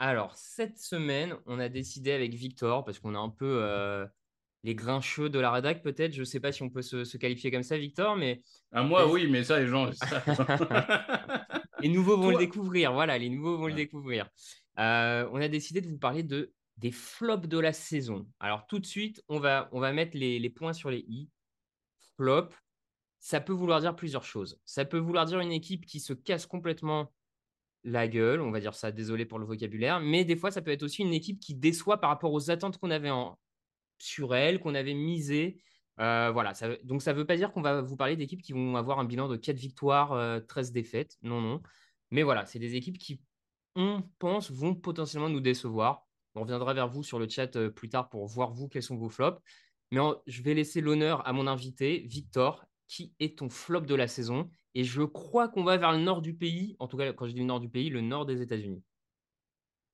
Alors, cette semaine, on a décidé avec Victor, parce qu'on a un peu euh, les grains chauds de la rédac, peut-être. Je ne sais pas si on peut se, se qualifier comme ça, Victor, mais. À moi, oui, mais ça, les gens. savent. Les nouveaux vont Toi- le découvrir. Voilà, les nouveaux vont le découvrir. Euh, on a décidé de vous parler de, des flops de la saison. Alors, tout de suite, on va, on va mettre les, les points sur les i. Flop, ça peut vouloir dire plusieurs choses. Ça peut vouloir dire une équipe qui se casse complètement la gueule, on va dire ça, désolé pour le vocabulaire, mais des fois, ça peut être aussi une équipe qui déçoit par rapport aux attentes qu'on avait en, sur elle, qu'on avait misé. Euh, voilà, donc ça ne veut pas dire qu'on va vous parler d'équipes qui vont avoir un bilan de 4 victoires, euh, 13 défaites. Non, non. Mais voilà, c'est des équipes qui, on pense, vont potentiellement nous décevoir. On reviendra vers vous sur le chat euh, plus tard pour voir vous quels sont vos flops. Mais je vais laisser l'honneur à mon invité, Victor, qui est ton flop de la saison? Et je crois qu'on va vers le nord du pays, en tout cas quand je dis le nord du pays, le nord des États-Unis.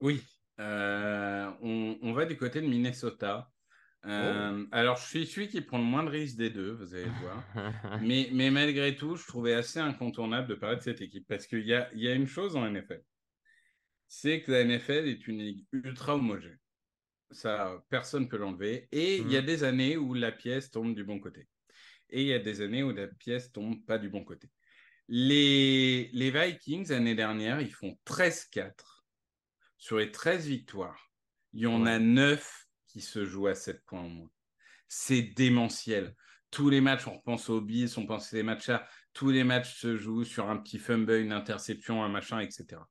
Oui, euh, on, on va du côté de Minnesota. Euh, Alors, je suis celui qui prend le moins de risques des deux, vous allez le voir. mais, mais malgré tout, je trouvais assez incontournable de parler de cette équipe parce qu'il y a, y a une chose en NFL. C'est que la NFL est une ligue ultra homogène. Ça, personne ne peut l'enlever. Et il y a des années où la pièce tombe du bon côté. Et il y a des années où la pièce tombe pas du bon côté. Les, les Vikings, l'année dernière, ils font 13-4 sur les 13 victoires. Il y en a 9 qui se jouent à 7 points en moins. C'est démentiel. Tous les matchs, on repense aux Bills, on pense à des matchs là, tous les matchs se jouent sur un petit fumble, une interception, un machin, etc.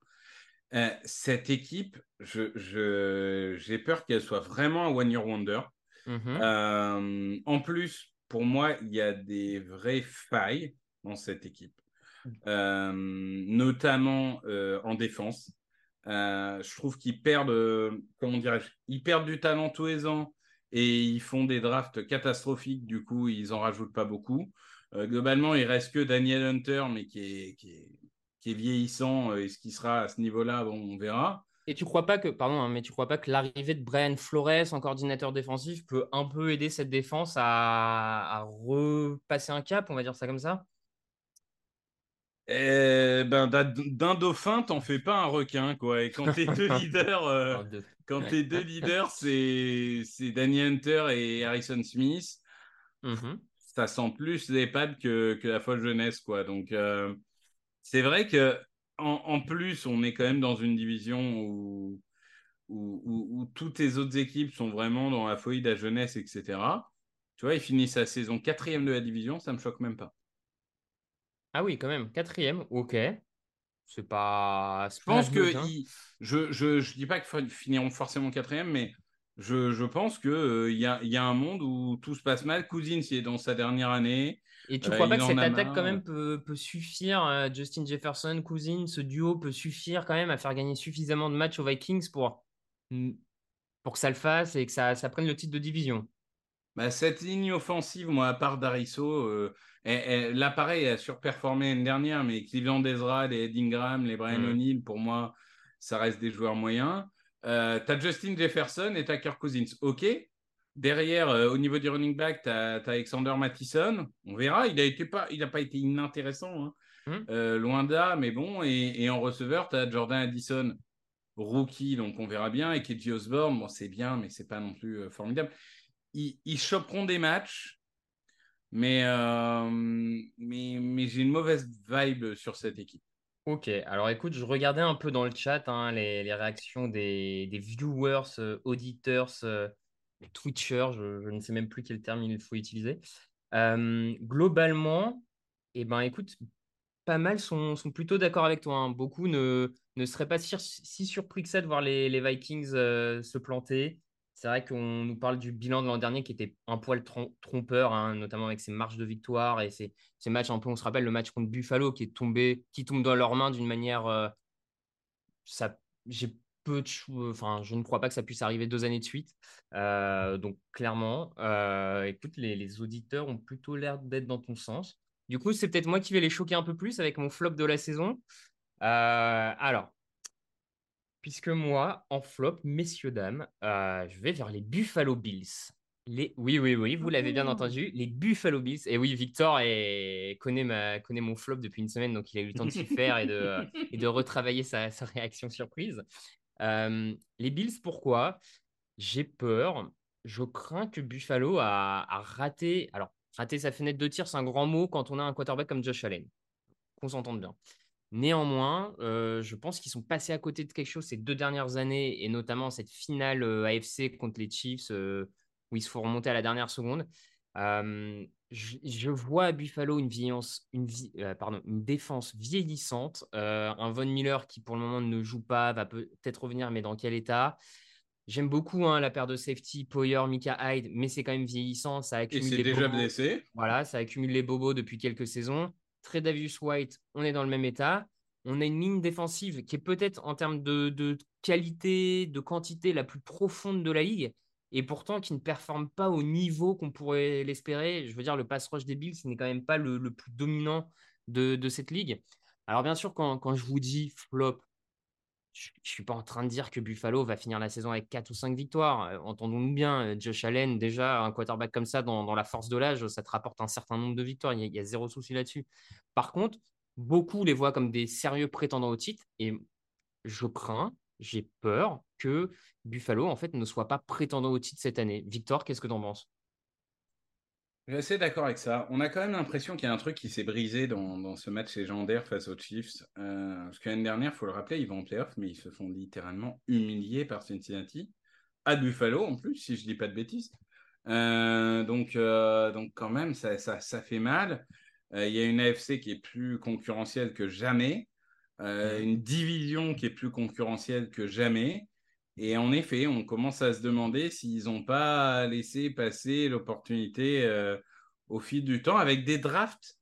Euh, cette équipe, je, je- j'ai peur qu'elle soit vraiment un one-year wonder. Mhm. Euh, en plus, pour moi, il y a des vraies failles dans cette équipe, notamment euh, en défense. Euh, je trouve qu'ils perdent, euh, comment ils perdent du talent tous les ans et ils font des drafts catastrophiques. Du coup, ils en rajoutent pas beaucoup. Euh, globalement, il reste que Daniel Hunter, mais qui est, qui est, qui est vieillissant. euh, Et ce qui sera à ce niveau-là, on verra. Et tu crois pas que, pardon, hein, mais tu crois pas que l'arrivée de Brian Flores en coordinateur défensif peut un peu aider cette défense à, à repasser un cap, on va dire ça comme ça? Eh ben, d'un dauphin, t'en fais pas un requin, quoi. Et quand tes deux leaders, euh, quand tes deux leaders, c'est c'est Danny Hunter et Harrison Smith, Mhm. ça sent plus l'EHPAD que, que la folle jeunesse, quoi. Donc, euh, c'est vrai que en, en plus, on est quand même dans une division où, où, où- où toutes les autres équipes sont vraiment dans la folie de la jeunesse, etc. Tu vois, ils finissent la saison quatrième de la division, ça me choque même pas. Ah oui, quand même, quatrième, ok. C'est pas. Je pense que ils- je, je, je dis pas qu'ils finiront forcément quatrième, mais je, je pense qu'il euh, y, a, il y a un monde où tout se passe mal. Cousins, il est dans sa dernière année. Et tu Euh, crois pas que cette attaque, marre. quand même, peut, peut suffire, euh, Justin Jefferson, Cousins, ce duo peut suffire quand même à faire gagner suffisamment de matchs aux Vikings pour mm, pour que ça le fasse et que ça, ça prenne le titre de division? Bah, Cette ligne offensive, moi, à part Dariso, euh, là, pareil, elle a surperformé l'année dernière, mais Cleveland Ezra, les Ed Ingram, les Brian mm. O'Neill, pour moi, ça reste des joueurs moyens. Euh, tu as Justin Jefferson et tu as Kirk Cousins. OK. Derrière, euh, au niveau du running back, tu as, Alexander Mattison. On verra. Il n'a pas, pas été inintéressant. Hein. Mm. Euh, loin d'à, mais bon. Et, en receveur, tu as Jordan Addison, rookie, donc on verra bien. Et Keji Osborne, bon, c'est bien, mais c'est pas non plus formidable. Ils, ils choperont des matchs. Mais, mais, mais j'ai une mauvaise vibe sur cette équipe. Ok, alors écoute, je regardais un peu dans le chat hein, les, réactions des, viewers, euh, auditeurs, euh, twitchers, je, ne sais même plus quel terme il faut utiliser. Euh, globalement, eh ben, écoute, pas mal sont, plutôt d'accord avec toi. Hein. Beaucoup ne, ne seraient pas si, surpris que ça de voir les Vikings se planter. C'est vrai qu'on nous parle du bilan de l'an dernier qui était un poil trompeur, hein, notamment avec ses marches de victoire et ces, matchs un peu, on se rappelle le match contre Buffalo qui est tombé, qui tombe dans leurs mains d'une manière. Euh, ça, j'ai peu de, enfin, je ne crois pas que ça puisse arriver deux années de suite. Euh, donc clairement, euh, écoute, les, auditeurs ont plutôt l'air d'être dans ton sens. Du coup, c'est peut-être moi qui vais les choquer un peu plus avec mon flop de la saison. alors, puisque moi, en flop, messieurs, dames, euh, je vais vers les Buffalo Bills. Les... Oui, oui, oui, vous l'avez bien entendu, les Buffalo Bills. Et oui, Victor connaît, ma... connaît mon flop depuis une semaine, donc il a eu le temps de s'y faire et de, et de retravailler sa, réaction surprise. Euh, les Bills, pourquoi? J'ai peur. Je crains que Buffalo a, a, raté. Alors, raté sa fenêtre de tir, c'est un grand mot quand on a un quarterback comme Josh Allen. Qu'on s'entende bien. Néanmoins, euh, je pense qu'ils sont passés à côté de quelque chose ces deux dernières années, et notamment cette finale euh, AFC contre les Chiefs, euh, où ils se font remonter à la dernière seconde. Je, vois à Buffalo une, une, pardon, une défense vieillissante, un Von Miller qui pour le moment ne joue pas, va peut-être revenir, mais dans quel état? J'aime beaucoup hein, la paire de safety, Poyer, Mika Hyde, mais c'est quand même vieillissant. Ça accumule et c'est déjà blessé. Voilà, ça accumule les bobos depuis quelques saisons. Davis White, on est dans le même état. On a une ligne défensive qui est peut-être en termes de, qualité, de quantité la plus profonde de la ligue, et pourtant qui ne performe pas au niveau qu'on pourrait l'espérer. Je veux dire, le pass rush des Bills, ce n'est quand même pas le, plus dominant de, cette ligue. Alors bien sûr, quand, je vous dis flop, je ne suis pas en train de dire que Buffalo va finir la saison avec 4 ou 5 victoires. Euh, entendons-nous bien, euh, Josh Allen, déjà, un quarterback comme ça, dans, la force de l'âge, ça te rapporte un certain nombre de victoires. Il y a, zéro souci là-dessus. Par contre, beaucoup les voient comme des sérieux prétendants au titre. Et je crains, j'ai peur que Buffalo, en fait, ne soit pas prétendant au titre cette année. Victor, qu'est-ce que tu en penses? Je suis assez d'accord avec ça. On a quand même l'impression qu'il y a un truc qui s'est brisé dans, ce match légendaire face aux Chiefs. Euh, parce que l'année dernière, il faut le rappeler, ils vont en playoff, mais ils se font littéralement humilier par Cincinnati. À Buffalo, en plus, si je ne dis pas de bêtises. Euh, donc, euh, donc, quand même, ça, ça, fait mal. Il y a une AFC qui est plus concurrentielle que jamais. une division qui est plus concurrentielle que jamais. Et en effet, on commence à se demander s'ils n'ont pas laissé passer l'opportunité euh, au fil du temps avec des drafts.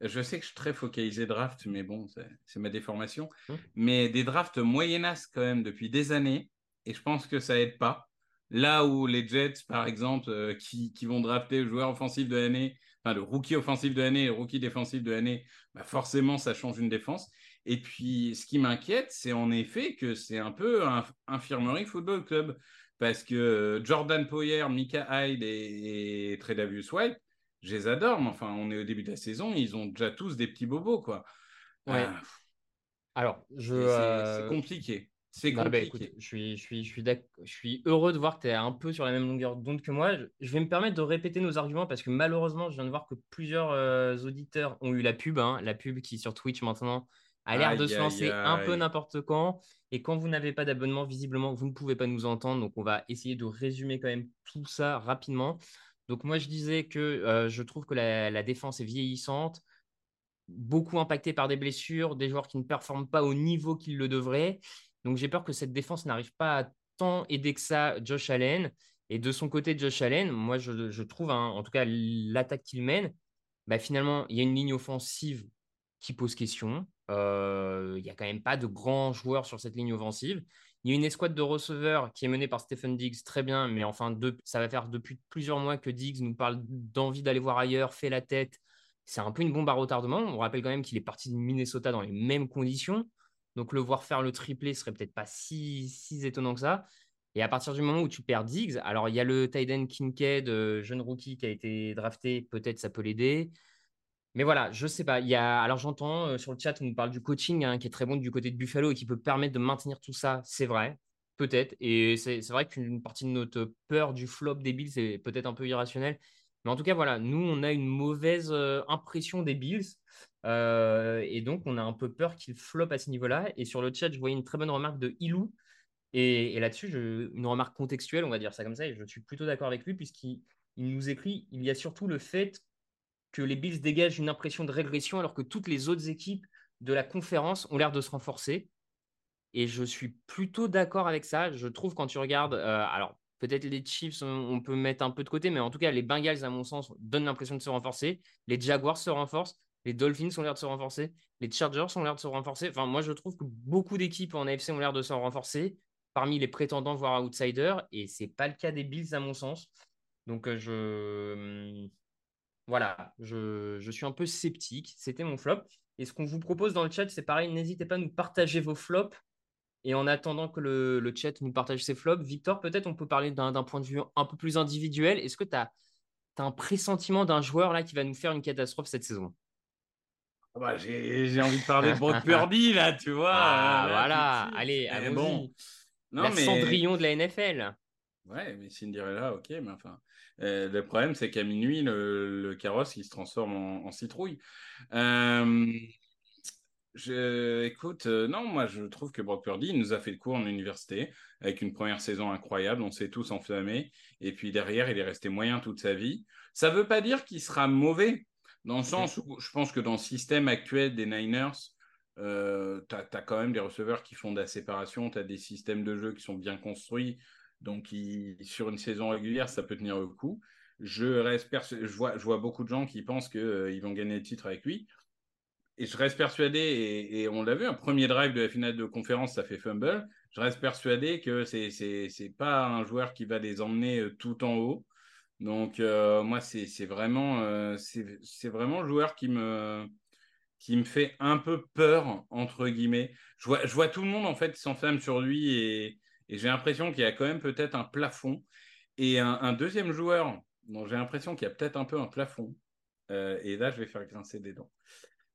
Je sais que je suis très focalisé draft, mais bon, c'est ma déformation. Mmh. Mais des drafts moyennas quand même depuis des années. Et je pense que ça aide pas. Là où les Jets, par exemple, euh, qui, vont drafter le joueur offensif de l'année, enfin le rookie offensif de l'année et le rookie défensif de l'année, bah forcément, ça change une défense. Et puis, ce qui m'inquiète, c'est en effet que c'est un peu un infirmerie football club. Parce que Jordan Poyer, Mika Hyde et, et Tredavious White, je les adore, mais enfin, on est au début de la saison, ils ont déjà tous des petits bobos, quoi. Ouais. Ah. Alors, je. C'est euh, compliqué. C'est bah, compliqué. je, suis, je, suis, je, suis je suis heureux de voir que tu es un peu sur la même longueur d'onde que moi. Je, vais me permettre de répéter nos arguments parce que malheureusement, je viens de voir que plusieurs euh, auditeurs ont eu la pub, hein, la pub qui sur Twitch maintenant a l'air de se lancer un peu n'importe quand. Et quand vous n'avez pas d'abonnement, visiblement, vous ne pouvez pas nous entendre. Donc, on va essayer de résumer quand même tout ça rapidement. Donc, moi, je disais que euh, je trouve que la, défense est vieillissante, beaucoup impactée par des blessures, des joueurs qui ne performent pas au niveau qu'ils le devraient. Donc, j'ai peur que cette défense n'arrive pas à tant aider que ça Josh Allen. Et de son côté, Josh Allen, moi, je, trouve, hein, en tout cas, l'attaque qu'il mène, bah, finalement, il y a une ligne offensive qui pose question. Euh, il n'y a quand même pas de grands joueurs sur cette ligne offensive. Il y a une escouade de receveurs qui est menée par Stephen Diggs, très bien, mais enfin, ça va faire depuis plusieurs mois que Diggs nous parle d'envie d'aller voir ailleurs, fait la tête. C'est un peu une bombe à retardement. On rappelle quand même qu'il est parti de Minnesota dans les mêmes conditions. Donc le voir faire le triplé serait peut-être pas si, si étonnant que ça. Et à partir du moment où tu perds Diggs, alors il y a le Tyden Kincaid, euh, jeune rookie qui a été drafté, peut-être ça peut l'aider. Mais voilà, je sais pas. Il y a, alors j'entends euh, sur le chat, on nous parle du coaching hein, qui est très bon du côté de Buffalo et qui peut permettre de maintenir tout ça. C'est vrai, peut-être. Et c'est vrai qu'une partie de notre peur du flop des Bills est peut-être un peu irrationnelle. Mais en tout cas, voilà, nous, on a une mauvaise euh, impression des Bills. Euh, et donc, on a un peu peur qu'ils flop à ce niveau-là. Et sur le chat, je voyais une très bonne remarque de Ilou. Et, là-dessus, une remarque contextuelle, on va dire ça comme ça. Et je suis plutôt d'accord avec lui, puisqu'il nous écrit il y a surtout le fait que les Bills dégagent une impression de régression alors que toutes les autres équipes de la conférence ont l'air de se renforcer. Et je suis plutôt d'accord avec ça. Je trouve quand tu regardes, euh, alors peut-être les Chiefs, on, peut mettre un peu de côté, mais en tout cas, les Bengals, à mon sens, donnent l'impression de se renforcer. Les Jaguars se renforcent. Les Dolphins ont l'air de se renforcer. Les Chargers ont l'air de se renforcer. Enfin, moi, je trouve que beaucoup d'équipes en AFC ont l'air de se renforcer parmi les prétendants, voire outsiders. Et ce n'est pas le cas des Bills, à mon sens. Donc, euh, je voilà, je, suis un peu sceptique. C'était mon flop. Et ce qu'on vous propose dans le chat, c'est pareil, n'hésitez pas à nous partager vos flops. Et en attendant que le, chat nous partage ses flops, Victor, peut-être on peut parler d'un point de vue un peu plus individuel. Est-ce que tu as, un pressentiment d'un joueur là qui va nous faire une catastrophe cette saison? Ah bah, J'ai envie de parler de Brock Purdy, là, tu vois. Ah, voilà, allez, bon. La mais... Cendrillon de la NFL. Ouais, mais Cinderella, ok, mais enfin. Euh, le problème, c'est qu'à minuit, le, carrosse, il se transforme en, citrouille. Euh, écoute, euh, non, moi, je trouve que Brock Purdy nous a fait le coup en université avec une première saison incroyable. On s'est tous enflammés. Et puis derrière, il est resté moyen toute sa vie. Ça ne veut pas dire qu'il sera mauvais, dans le sens où je pense que dans le système actuel des Niners, tu as, quand même des receveurs qui font de la séparation, tu as des systèmes de jeu qui sont bien construits. Donc, sur une saison régulière, ça peut tenir le coup. Je, reste je, vois, je vois beaucoup de gens qui pensent qu'ils euh, vont gagner le titre avec lui. Et je reste persuadé, et, on l'a vu, un premier drive de la finale de conférence, ça fait fumble. Je reste persuadé que c'est n'est pas un joueur qui va les emmener euh, tout en haut. Donc, euh, moi, c'est vraiment, c'est vraiment le joueur qui me, qui me fait un peu peur, entre guillemets. Je vois, je vois tout le monde, en fait, s'enflamme sur lui et, et j'ai l'impression qu'il y a quand même peut-être un plafond. Et un, deuxième joueur dont j'ai l'impression qu'il y a peut-être un peu un plafond, euh, et là je vais faire grincer des dents,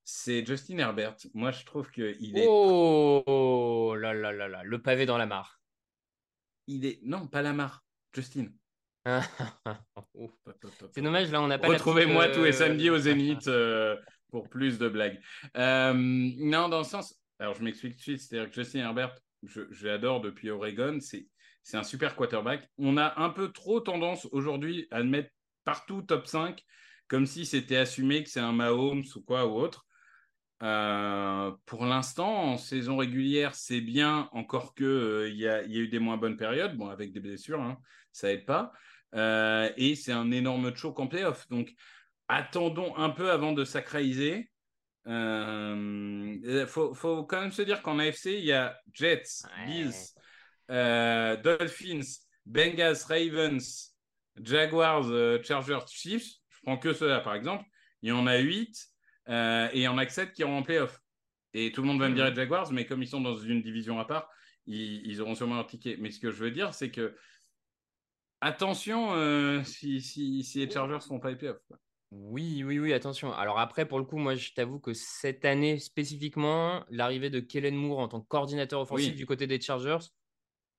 c'est Justin Herbert. Moi je trouve qu'il est. Oh là là là là, le pavé dans la mare. Il est. Non, pas la mare, Justin. c'est dommage, là on n'a pas. Retrouvez-moi tous les euh, samedis au Zénith euh, pour plus de blagues. non, dans le sens. Alors je m'explique tout de suite, c'est-à-dire que Justin Herbert, je, l'adore depuis Oregon. C'est, un super quarterback. On a un peu trop tendance aujourd'hui à le mettre partout top 5, comme si c'était assumé que c'est un Mahomes ou quoi ou autre. Euh, pour l'instant, en saison régulière, c'est bien, encore que euh, il y, a, y, a eu des moins bonnes périodes, bon, avec des blessures, hein, ça aide pas. Euh, et c'est un énorme choc en playoff. Donc, attendons un peu avant de sacraliser. Il euh, faut, faut, quand même se dire qu'en AFC, il y a Jets, Bills, euh, Dolphins, Bengals, Ravens, Jaguars, euh, Chargers, Chiefs. Je prends que ceux-là, par exemple. Il y en a 8 et il y en a 7 qui auront en playoff. Et tout le monde va me dire les Jaguars, mais comme ils sont dans une division à part, ils, auront sûrement leur ticket. Mais ce que je veux dire, c'est que attention si, si, si, les Chargers ne font pas les playoffs. Oui, oui, oui, attention. Alors après, pour le coup, moi, je t'avoue que cette année spécifiquement, l'arrivée de Kellen Moore en tant que coordinateur offensif du côté des Chargers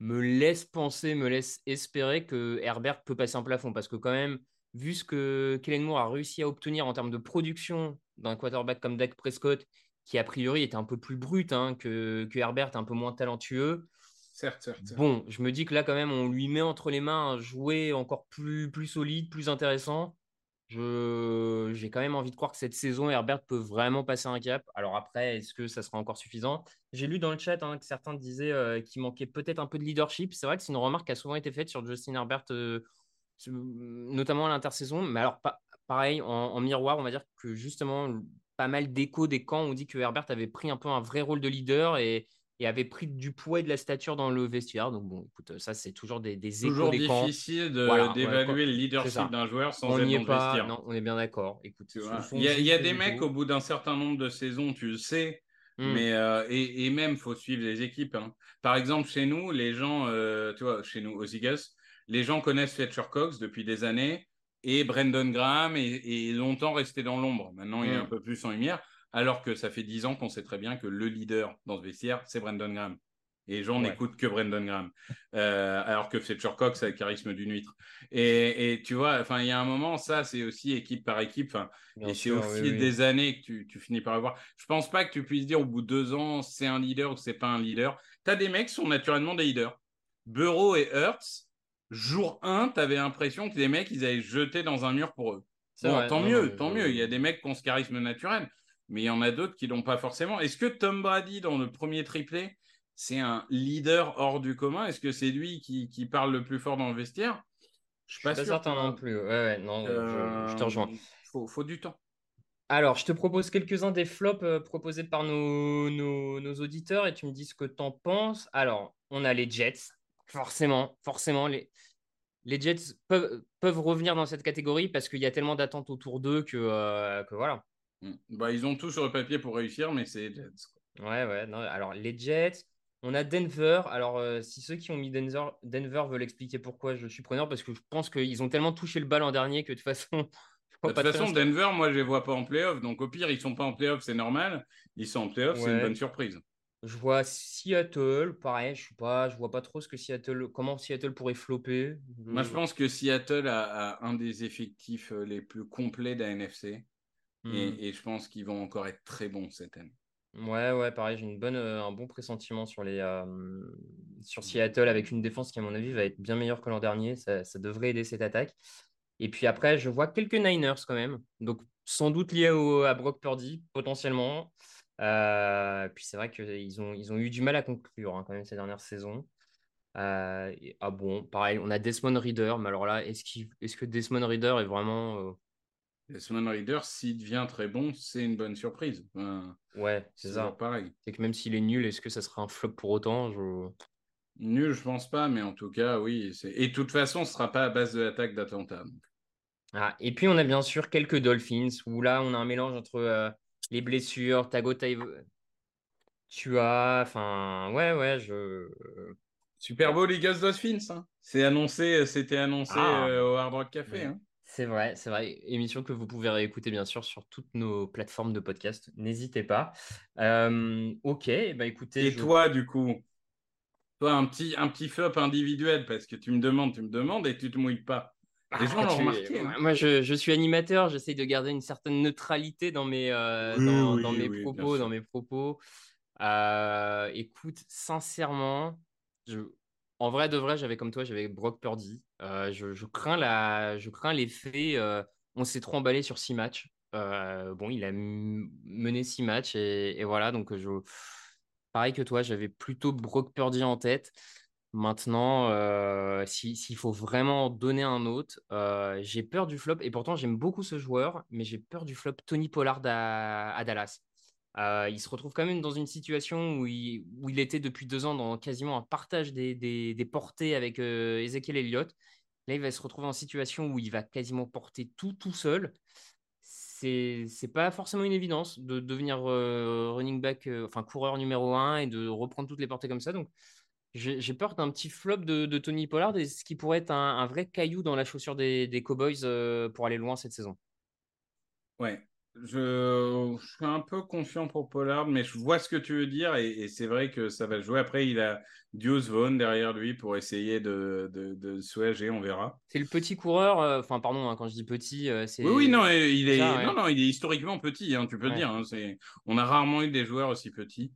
me laisse penser, me laisse espérer que Herbert peut passer un plafond. Parce que quand même, vu ce que Kellen Moore a réussi à obtenir en termes de production d'un quarterback comme Dak Prescott, qui a priori était un peu plus brut hein, que, que Herbert, un peu moins talentueux. Certes, certes, Bon, je me dis que là, quand même, on lui met entre les mains un jouet encore plus, plus solide, plus intéressant j'ai quand même envie de croire que cette saison, Herbert peut vraiment passer un cap. Alors après, est-ce que ça sera encore suffisant? J'ai lu dans le chat hein, que certains disaient euh, qu'il manquait peut-être un peu de leadership. C'est vrai que c'est une remarque qui a souvent été faite sur Justin Herbert, euh, notamment à l'intersaison. Mais alors, pareil, en, miroir, on va dire que justement, pas mal d'échos des camps ont dit que Herbert avait pris un peu un vrai rôle de leader et, et avait pris du poids et de la stature dans le vestiaire. Donc bon, écoute, ça c'est toujours des, des Toujours des difficile Voilà, d'évaluer ouais, le leadership d'un joueur sans On être dans est le vestiaire. Non, on est bien d'accord. Écoute, Il y a, y des mecs au bout d'un certain nombre de saisons, tu le sais, Hmm. mais euh, et, et même faut suivre les équipes. hein. Par exemple, chez nous, les gens, euh, tu vois, chez nous aux Eagles, les gens connaissent Fletcher Cox depuis des années et Brendan Graham est, est longtemps resté dans l'ombre. Maintenant, il est Hmm. un peu plus en lumière, alors que ça fait dix ans qu'on sait très bien que le leader dans ce vestiaire, c'est Brendan Graham. Et les gens Ouais. n'écoutent que Brendan Graham, Euh, alors que Fletcher Cox a le charisme d'une huître. Et, et tu vois, enfin, il y a un moment, ça, c'est aussi équipe par équipe. Et c'est sûr, au oui, fil oui. des années que tu, tu finis par avoir. Je pense pas que tu puisses dire au bout de deux ans, c'est un leader ou c'est pas un leader. Tu as des mecs qui sont naturellement des leaders. Burrow et Hurts, jour 1, tu avais l'impression que les mecs, ils avaient jeté dans un mur pour eux. Bon, vrai, tant non, mieux, non, tant mieux. Il y a des mecs qui ont ce charisme naturel, mais il y en a d'autres qui l'ont pas forcément. Est-ce que Tom Brady, dans le premier triplé, c'est un leader hors du commun? Est-ce que c'est lui qui, qui parle le plus fort dans le vestiaire? Je suis pas, suis pas sûr. certain non plus. Ouais, ouais, non, je- je, te rejoins. Euh, Faut, faut du temps. Alors, je te propose quelques-uns des flops euh, proposés par nos, nos, nos auditeurs et tu me dis ce que tu en penses. Alors, on a les Jets. Forcément, forcément, les, les Jets peuvent, peuvent revenir dans cette catégorie parce qu'il y a tellement d'attentes autour d'eux que, euh, que voilà. Mm. Bah, ils ont tout sur le papier pour réussir, mais c'est les Jets. quoi. Ouais, ouais. non, Alors, les Jets, on a Denver. Alors, euh, si ceux qui ont mis Denver, Denver veulent expliquer pourquoi je suis preneur, parce que je pense qu'ils ont tellement touché le bal en dernier que de toute façon. vois De toute façon, Denver, moi, je les vois pas en playoff. Donc, au pire, ils sont pas en playoff, c'est normal. Ils sont en playoff, c'est une bonne surprise. Je vois Seattle, pareil, je suis pas, je vois pas trop ce que Seattle, comment Seattle pourrait flopper. Moi, je pense que Seattle a, a un des effectifs euh, les plus complets de la NFC. Hmm. Et, et je pense qu'ils vont encore être très bons cette année. Ouais, ouais, pareil, j'ai une bonne, euh, un bon pressentiment sur les, euh, sur Seattle avec une défense qui, à mon avis, va être bien meilleure que l'an dernier. Ça, ça devrait aider cette attaque. Et puis après, je vois quelques Niners quand même. Donc, sans doute liés au- à Brock Purdy, potentiellement. Euh, puis c'est vrai qu'ils ont, ils ont eu du mal à conclure hein, quand même ces dernières saisons. Euh, et- ah bon, pareil, on a Desmond Reader, mais alors là, est-ce est-ce que Desmond Reader est vraiment. euh, Desmond Reader, s'il devient très bon, c'est une bonne surprise. Ouais, c'est ça. pareil. C'est que même s'il est nul, est-ce que ça sera un flop pour autant? Je... Nul, je pense pas, mais en tout cas, oui. Et de toute façon, ce sera pas à base de l'attaque d'Atlanta. donc. Ah, et puis on a bien sûr quelques Dolphins où là on a un mélange entre euh, les blessures, Tago tu as, enfin ouais ouais je Super beau Eagles Dolphins. Hein. C'est annoncé, c'était annoncé Ah. euh, au Hard Rock Café. Ouais. hein. C'est vrai c'est vrai émission que vous pouvez réécouter bien sûr sur toutes nos plateformes de podcast n'hésitez pas. Euh, ok bah écoutez Et je- toi, du coup, toi, un petit, un petit flop individuel, parce que tu me demandes, tu me demandes et tu te mouilles pas. Les gens Ah, l'ont tu- remarqué. hein. Moi, je, je suis animateur, j'essaye de garder une certaine neutralité dans mes, euh, Oui, dans, oui, dans mes oui, bien propos. sûr. Dans mes propos. Euh, écoute, sincèrement, je, en vrai de vrai, j'avais comme toi, j'avais Brock Purdy. Euh, je, crains la, je crains l'effet. euh, on s'est trop emballé sur six matchs. Euh, bon, il a mené six matchs et, voilà. Donc, je, pareil que toi, j'avais plutôt Brock Purdy en tête. Maintenant, si- s'il faut vraiment en donner un autre, j'ai peur du flop. Et pourtant, j'aime beaucoup ce joueur, mais j'ai peur du flop Tony Pollard à Dallas. Euh, il se retrouve quand même dans une situation où il, était depuis deux ans dans quasiment un partage des, portées avec euh, Ezekiel Elliott. Là, il va se retrouver en situation où il va quasiment porter tout tout seul. C'est c'est pas forcément une évidence de devenir euh, running back, enfin coureur numéro un et de reprendre toutes les portées comme ça. Donc, j'ai peur d'un petit flop de, Tony Pollard et ce qui pourrait être un, vrai caillou dans la chaussure des, des Cowboys pour aller loin cette saison. Ouais, je, je suis un peu confiant pour Pollard, mais je vois ce que tu veux dire et, et c'est vrai que ça va jouer. Après, il a Deuce Vaughn derrière lui pour essayer de, de, de soulager, on verra. C'est le petit coureur, euh, enfin pardon, hein, quand je dis petit, euh, c'est. Oui, oui, non, il est, ça, ouais. non, non, il est historiquement petit, hein, tu peux le dire. hein, on a rarement eu des joueurs aussi petits.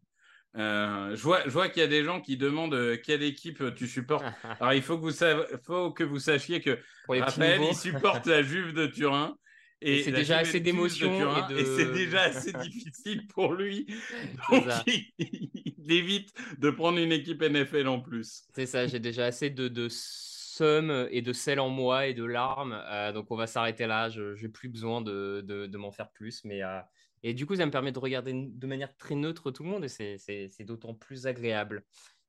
Euh, je vois, je vois qu'il y a des gens qui demandent quelle équipe tu supportes. Alors, il faut que vous, faut que vous sachiez que Raphaël, il supporte la Juve de Turin. Et c'est déjà assez Turin, et de- et c'est déjà assez difficile pour lui. Donc, il, il évite de prendre une équipe NFL en plus. C'est ça, j'ai déjà assez de, de somme et de sel en moi et de larmes. euh, donc on va s'arrêter là. Je n'ai plus besoin de, de, de m'en faire plus. Mais, euh, Et du coup, ça me permet de regarder de manière très neutre tout le monde et c'est d'autant plus agréable.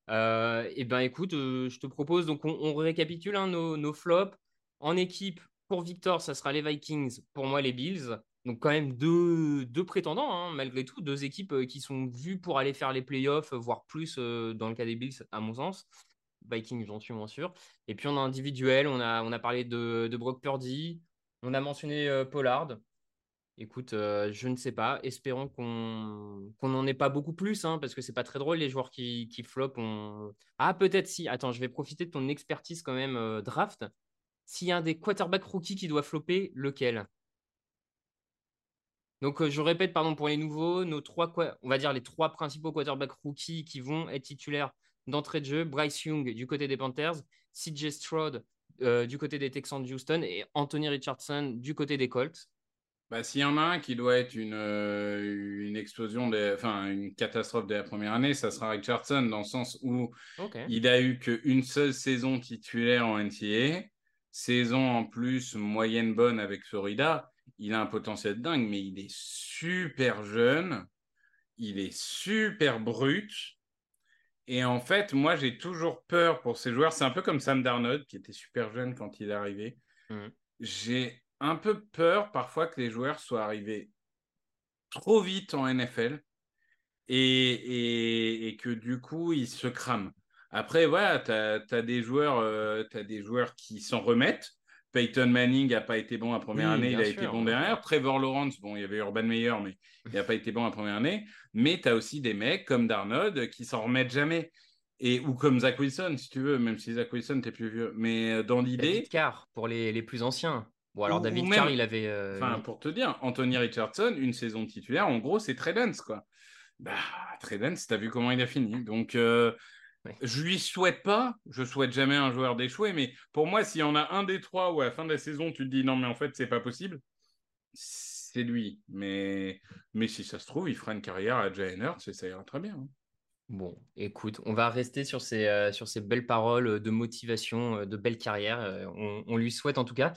Euh, et ben écoute, euh, je te propose, donc on, récapitule hein, nos, nos, flops. En équipe, pour Victor, ça sera les Vikings, pour moi les Bills. Donc quand même deux, prétendants, hein, malgré tout, deux équipes euh, qui sont vues pour aller faire les playoffs, voire plus dans le cas des Bills, à mon sens. Vikings, j'en suis moins sûr. Et puis on a individuel, on a, parlé de, Brock Purdy, on a mentionné Pollard. Écoute, euh, je ne sais pas. Espérons qu'on n'en ait pas beaucoup plus, hein, parce que c'est pas très drôle les joueurs qui, qui flopent. Ah, peut-être si. Attends, je vais profiter de ton expertise quand même euh, draft. S'il y a un des quarterbacks rookies qui doit flopper, lequel? Donc, euh, je répète, pardon, pour les nouveaux, nos trois, on va dire les trois principaux quarterbacks rookies qui vont être titulaires d'entrée de jeu Bryce Young du côté des Panthers, CJ Stroud du côté des Texans de Houston et Anthony Richardson du côté des Colts. Bah, S'il y en a un qui doit être une, euh, une explosion, enfin une catastrophe de la première année, ça sera Richardson, dans le sens où il a eu qu'une seule saison titulaire en NCAA, saison en plus moyenne bonne avec Florida. Il a un potentiel dingue, mais il est super jeune, il est super brut. Et en fait, moi, j'ai toujours peur pour ces joueurs. C'est un peu comme Sam Darnold, qui était super jeune quand il est arrivé. Mmh. J'ai un peu peur parfois que les joueurs soient arrivés trop vite en NFL et, que du coup, ils se crament. Après, voilà, tu as, des joueurs, euh, as des joueurs qui s'en remettent. Peyton Manning n'a pas été bon la première année, il a été bon derrière. Trevor Lawrence, bon, il y avait Urban Meyer, mais il n'a pas été bon la première année. Mais tu as aussi des mecs comme Darnold qui s'en remettent jamais. Et, ou comme Zach Wilson, si tu veux, même si Zach Wilson, t'es plus vieux. Mais euh, dans l'idée. car pour les, les plus anciens. Bon, alors David Carr, il avait. Euh, enfin, pour te dire, Anthony Richardson, une saison titulaire, en gros, c'est très dense, quoi. Bah, très dense, t'as vu comment il a fini. Donc, euh, je lui souhaite pas, je souhaite jamais un joueur d'échouer, mais pour moi, s'il y en a un des trois où à la fin de la saison, tu te dis non, mais en fait, c'est pas possible, c'est lui. Mais, mais si ça se trouve, il fera une carrière à Hurts et ça ira très bien. Hein. Bon, écoute, on va rester sur ces, euh, sur ces belles paroles de motivation, de belle carrière. on lui souhaite en tout cas.